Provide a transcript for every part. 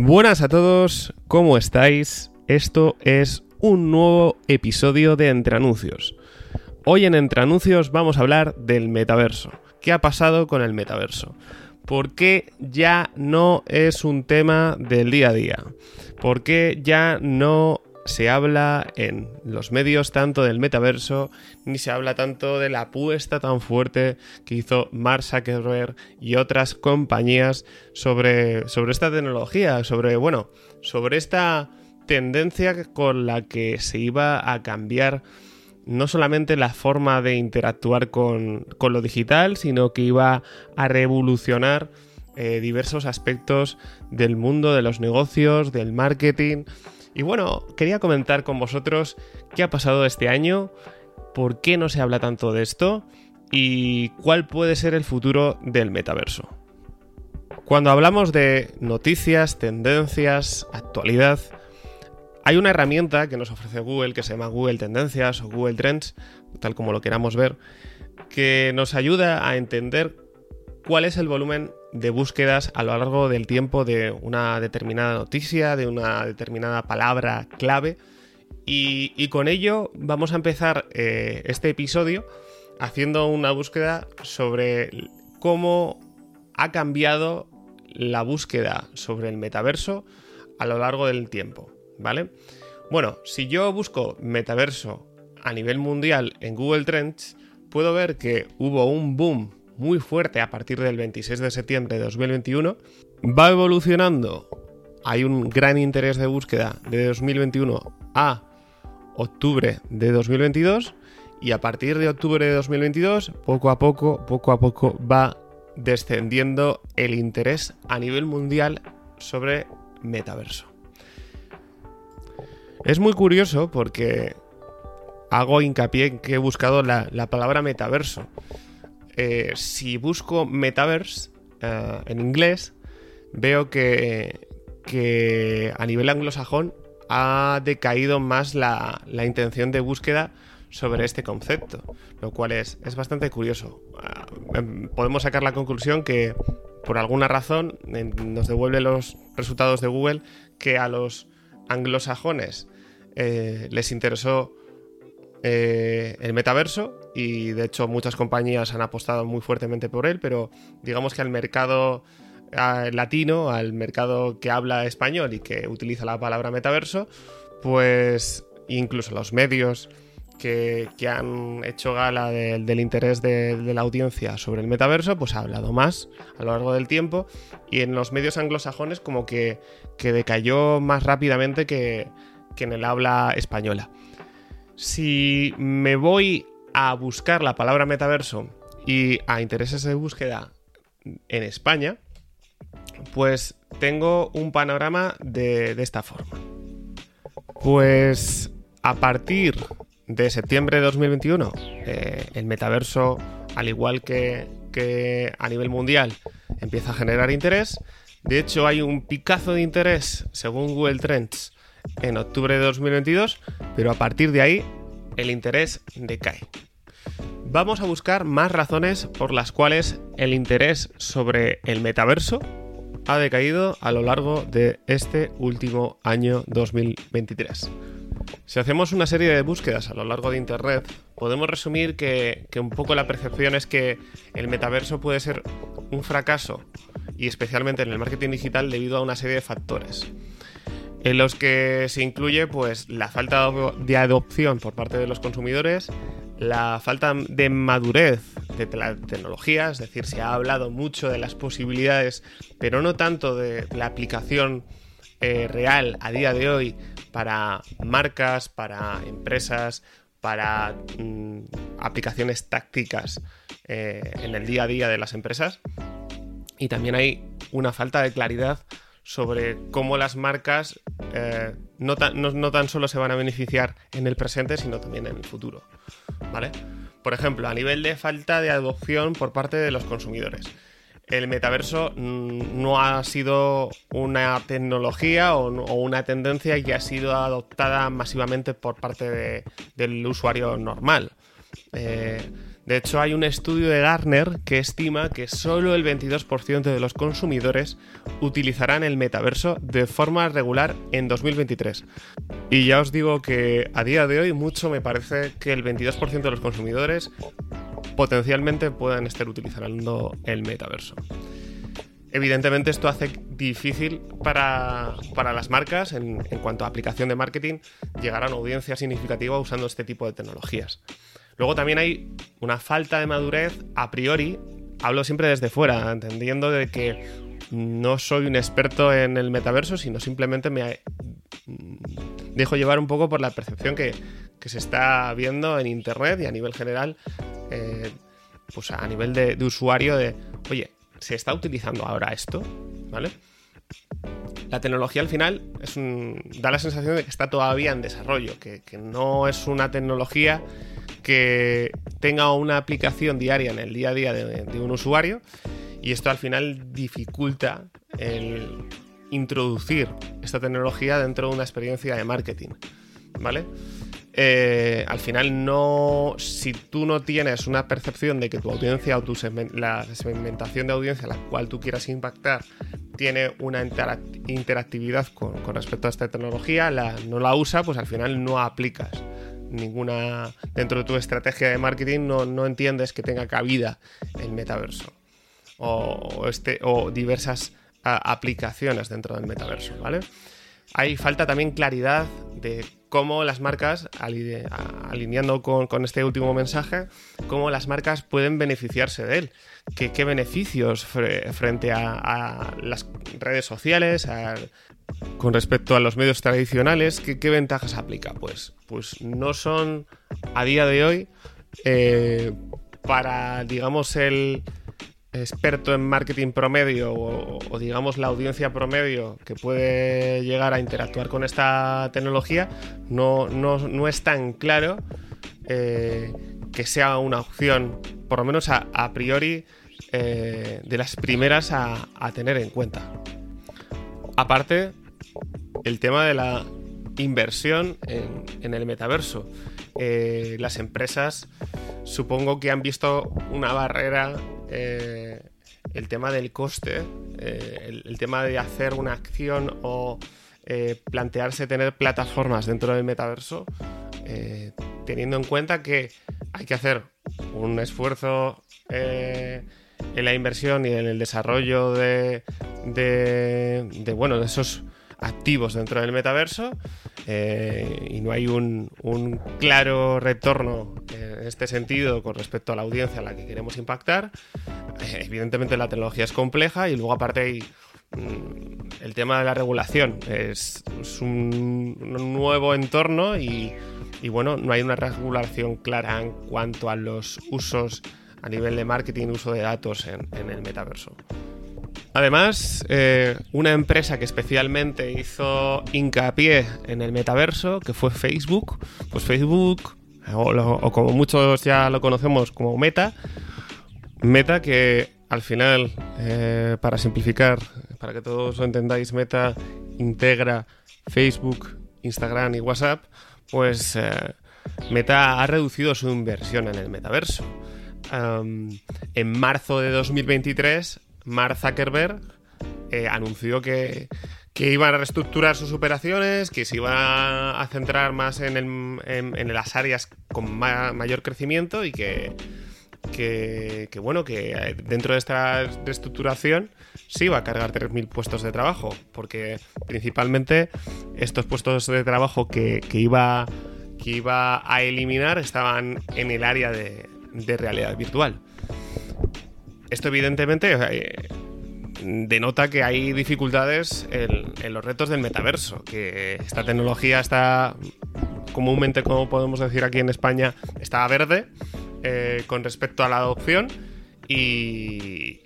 Buenas a todos, ¿cómo estáis? Esto es un nuevo episodio de Entre Anuncios. Hoy en Entre Anuncios vamos a hablar del metaverso. ¿Qué ha pasado con el metaverso? ¿Por qué ya no es un tema del día a día? ¿Por qué ya no se habla en los medios tanto del metaverso, ni se habla tanto de la apuesta tan fuerte que hizo Mark Zuckerberg y otras compañías sobre, sobre esta tecnología, sobre, bueno, sobre esta tendencia con la que se iba a cambiar no solamente la forma de interactuar con, lo digital, sino que iba a revolucionar eh, diversos aspectos del mundo de los negocios, del marketing. Y bueno, quería comentar con vosotros qué ha pasado este año, por qué no se habla tanto de esto y cuál puede ser el futuro del metaverso. Cuando hablamos de noticias, tendencias, actualidad, hay una herramienta que nos ofrece Google que se llama Google Tendencias o Google Trends, tal como lo queramos ver, que nos ayuda a entender cuál es el volumen de búsquedas a lo largo del tiempo de una determinada noticia, de una determinada palabra clave. Y, con ello vamos a empezar eh, este episodio haciendo una búsqueda sobre cómo ha cambiado la búsqueda sobre el metaverso a lo largo del tiempo. ¿vale? Bueno, si yo busco metaverso a nivel mundial en Google Trends, puedo ver que hubo un boom muy fuerte a partir del 26 de septiembre de 2021. Va evolucionando. Hay un gran interés de búsqueda de 2021 a octubre de 2022 y a partir de octubre de 2022, poco a poco, poco a poco va descendiendo el interés a nivel mundial sobre metaverso. Es muy curioso porque hago hincapié en que he buscado la, palabra metaverso. Eh, si busco metaverse eh, en inglés, veo que, a nivel anglosajón ha decaído más la, intención de búsqueda sobre este concepto, lo cual es, es bastante curioso. Ah, em, podemos sacar la conclusión que por alguna razón nos devuelve los resultados de Google que a los anglosajones eh, les interesó eh, el metaverso y de hecho muchas compañías han apostado muy fuertemente por él, pero digamos que al mercado latino, al mercado que habla español y que utiliza la palabra metaverso, pues incluso los medios que, han hecho gala del interés de, la audiencia sobre el metaverso, pues ha hablado más a lo largo del tiempo y en los medios anglosajones como que, que decayó más rápidamente que, que en el habla española. Si me voy a buscar la palabra metaverso y a intereses de búsqueda en España, pues tengo un panorama de, esta forma. Pues a partir de septiembre de 2021, eh, el metaverso, al igual que, que a nivel mundial, empieza a generar interés. De hecho, hay un picazo de interés, según Google Trends, en octubre de 2022, pero a partir de ahí el interés decae. Vamos a buscar más razones por las cuales el interés sobre el metaverso ha decaído a lo largo de este último año 2023. Si hacemos una serie de búsquedas a lo largo de Internet, podemos resumir que, que, un poco la percepción es que el metaverso puede ser un fracaso, y especialmente en el marketing digital debido a una serie de factores en los que se incluye pues la falta de adopción por parte de los consumidores, la falta de madurez de la tecnología, es decir, se ha hablado mucho de las posibilidades, pero no tanto de la aplicación eh, real a día de hoy para marcas, para empresas, para mm, aplicaciones tácticas eh, en el día a día de las empresas. Y también hay una falta de claridad sobre cómo las marcas eh, no, tan, solo se van a beneficiar en el presente, sino también en el futuro. ¿Vale? Por ejemplo, a nivel de falta de adopción por parte de los consumidores. El metaverso mm, no ha sido una tecnología o, una tendencia que ha sido adoptada masivamente por parte del usuario normal. Eh, De hecho, hay un estudio de Gartner que estima que solo el 22% de los consumidores utilizarán el metaverso de forma regular en 2023. Y ya os digo que a día de hoy mucho me parece que el 22% de los consumidores potencialmente puedan estar utilizando el metaverso. Evidentemente esto hace difícil para, las marcas, en, cuanto a aplicación de marketing, llegar a una audiencia significativa usando este tipo de tecnologías. Luego también hay una falta de madurez a priori, hablo siempre desde fuera, entendiendo de que no soy un experto en el metaverso, sino simplemente me dejo llevar un poco por la percepción que, se está viendo en Internet y a nivel general, eh, pues a nivel de, usuario de, oye, ¿se está utilizando ahora esto? ¿Vale? La tecnología al final es da la sensación de que está todavía en desarrollo, que, que no es una tecnología que tenga una aplicación diaria en el día a día de, un usuario y esto al final dificulta el introducir esta tecnología dentro de una experiencia de marketing, ¿vale? Eh, al final no, si tú no tienes una percepción de que tu audiencia o tu la segmentación de audiencia a la cual tú quieras impactar tiene una interactividad con, respecto a esta tecnología, no la usa, pues al final no aplicas ninguna dentro de tu estrategia de marketing no, entiendes que tenga cabida el metaverso o, este, o diversas aplicaciones dentro del metaverso, ¿vale? Hay falta también claridad de cómo las marcas, alineando con, este último mensaje, cómo las marcas pueden beneficiarse de él. ¿Qué, beneficios frente a, las redes sociales, con respecto a los medios tradicionales, ¿qué, ventajas aplica? Pues, pues no son a día de hoy eh, para, digamos, el experto en marketing promedio o, digamos la audiencia promedio que puede llegar a interactuar con esta tecnología, no, no, es tan claro eh, que sea una opción, por lo menos a, priori, eh, de las primeras a tener en cuenta. Aparte, el tema de la inversión en, el metaverso. Eh, las empresas supongo que han visto una barrera, eh, el tema del coste, eh, el, tema de hacer una acción o plantearse tener plataformas dentro del metaverso, teniendo en cuenta que hay que hacer un esfuerzo en la inversión y en el desarrollo de, de, bueno, de esos activos dentro del metaverso eh, y no hay un, claro retorno en este sentido con respecto a la audiencia a la que queremos impactar. Eh, evidentemente la tecnología es compleja y luego aparte hay mm, el tema de la regulación. Es, un, nuevo entorno y, bueno, no hay una regulación clara en cuanto a los usos a nivel de marketing, uso de datos en, el metaverso. Además, eh, una empresa que especialmente hizo hincapié en el metaverso, que fue Facebook, pues Facebook, o, como muchos ya lo conocemos como Meta, Meta que al final, eh, para simplificar, para que todos lo entendáis, Meta integra Facebook, Instagram y WhatsApp, pues eh, Meta ha reducido su inversión en el metaverso. En marzo de 2023, Mark Zuckerberg eh, anunció que, que iban a reestructurar sus operaciones, que se iba a centrar más en, las áreas con mayor crecimiento y que, que, bueno, que eh, dentro de esta reestructuración se iba a cargar 3.000 puestos de trabajo, porque principalmente estos puestos de trabajo que, iba, que iba a eliminar estaban en el área de, de realidad virtual. Esto evidentemente eh, denota que hay dificultades en, los retos del metaverso, que esta tecnología está comúnmente, como podemos decir aquí en España, está verde eh, con respecto a la adopción y,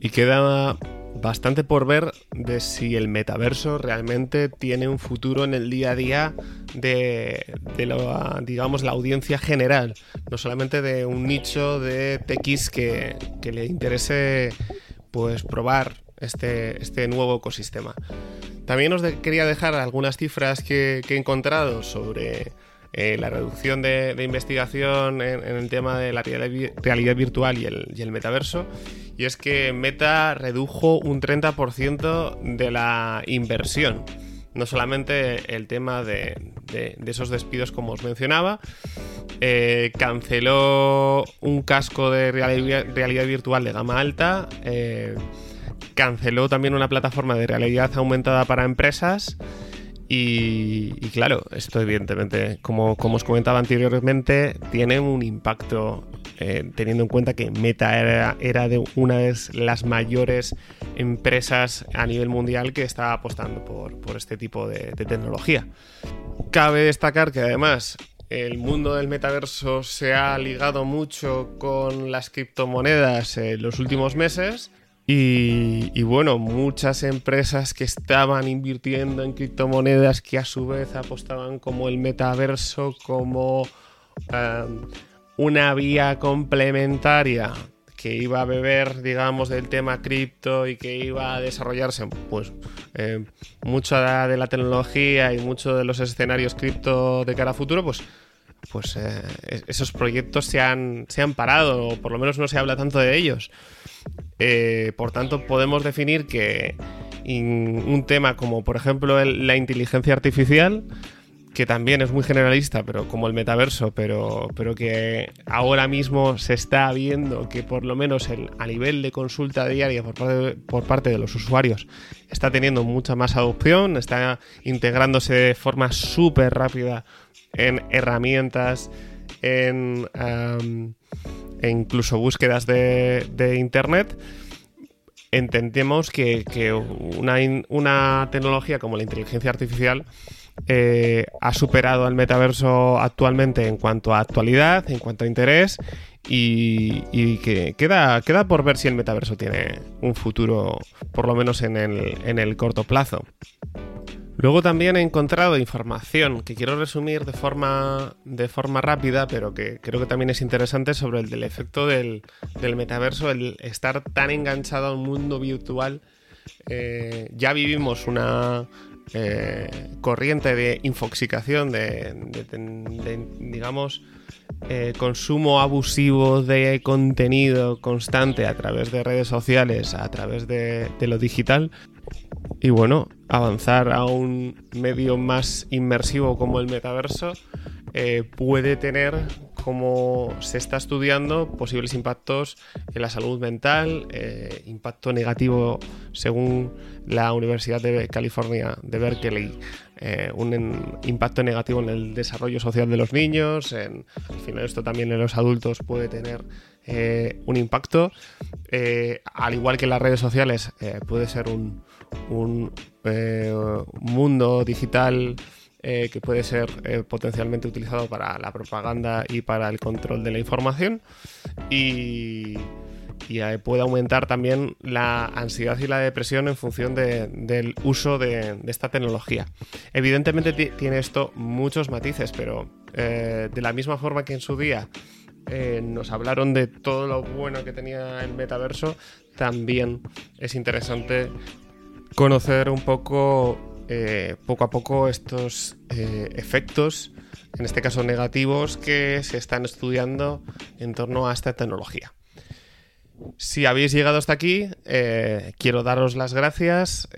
y queda bastante por ver de si el metaverso realmente tiene un futuro en el día a día de, la, digamos, la audiencia general, no solamente de un nicho de TX que, le interese pues probar este, este nuevo ecosistema. También os quería dejar algunas cifras que, he encontrado sobre eh, la reducción de, investigación en, el tema de la realidad, virtual y el, y el, metaverso. Y es que Meta redujo un 30% de la inversión. No solamente el tema de, esos despidos como os mencionaba, eh, canceló un casco de realidad, virtual de gama alta, eh, canceló también una plataforma de realidad aumentada para empresas y, claro, esto evidentemente, como, como, os comentaba anteriormente, tiene un impacto eh, teniendo en cuenta que Meta era, de una de las mayores empresas a nivel mundial que está apostando por, este tipo de, tecnología. Cabe destacar que además el mundo del metaverso se ha ligado mucho con las criptomonedas en los últimos meses y, bueno, muchas empresas que estaban invirtiendo en criptomonedas que a su vez apostaban como el metaverso, como em, una vía complementaria que iba a beber, digamos, del tema cripto y que iba a desarrollarse, pues em, mucha de la tecnología y muchos de los escenarios cripto de cara a futuro, pues pues eh, esos proyectos se han, se han parado, o por lo menos no se habla tanto de ellos. Eh, por tanto, podemos definir que un tema como, por ejemplo, la inteligencia artificial, que también es muy generalista, pero como el metaverso, pero, pero que ahora mismo se está viendo que por lo menos a nivel de consulta diaria por parte, de los usuarios está teniendo mucha más adopción, está integrándose de forma súper rápida en herramientas, en e incluso búsquedas de, Internet, entendemos que, una, tecnología como la inteligencia artificial eh, ha superado al metaverso actualmente en cuanto a actualidad, en cuanto a interés y, que queda, queda por ver si el metaverso tiene un futuro, por lo menos en el, en el corto plazo. Luego también he encontrado información que quiero resumir de forma, de forma rápida, pero que creo que también es interesante sobre el del efecto del, metaverso, el estar tan enganchado a un mundo virtual. Eh, ya vivimos una eh, corriente de infoxicación, de, digamos, eh, consumo abusivo de contenido constante a través de redes sociales, a través de, lo digital. Y bueno, avanzar a un medio más inmersivo como el metaverso eh, puede tener, como se está estudiando, posibles impactos en la salud mental, eh, impacto negativo según la Universidad de California de Berkeley, eh, un impacto negativo en el desarrollo social de los niños, al final esto también en los adultos puede tener un impacto, al igual que en las redes sociales puede ser un, un eh, mundo digital eh, que puede ser eh, potencialmente utilizado para la propaganda y para el control de la información y, puede aumentar también la ansiedad y la depresión en función del uso de, esta tecnología. Evidentemente tiene esto muchos matices, pero de la misma forma que en su día nos hablaron de todo lo bueno que tenía el metaverso, también es interesante conocer un poco, eh, poco a poco, estos eh, efectos, en este caso negativos, que se están estudiando en torno a esta tecnología. Si habéis llegado hasta aquí, eh, quiero daros las gracias.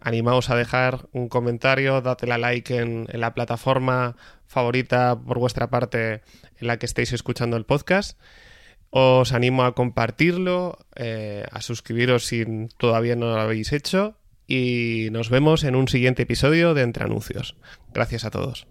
animaos a dejar un comentario, dadle a like en, la plataforma favorita por vuestra parte en la que estéis escuchando el podcast. Os animo a compartirlo, a suscribiros si todavía no lo habéis hecho y nos vemos en un siguiente episodio de Entre Anuncios. Gracias a todos.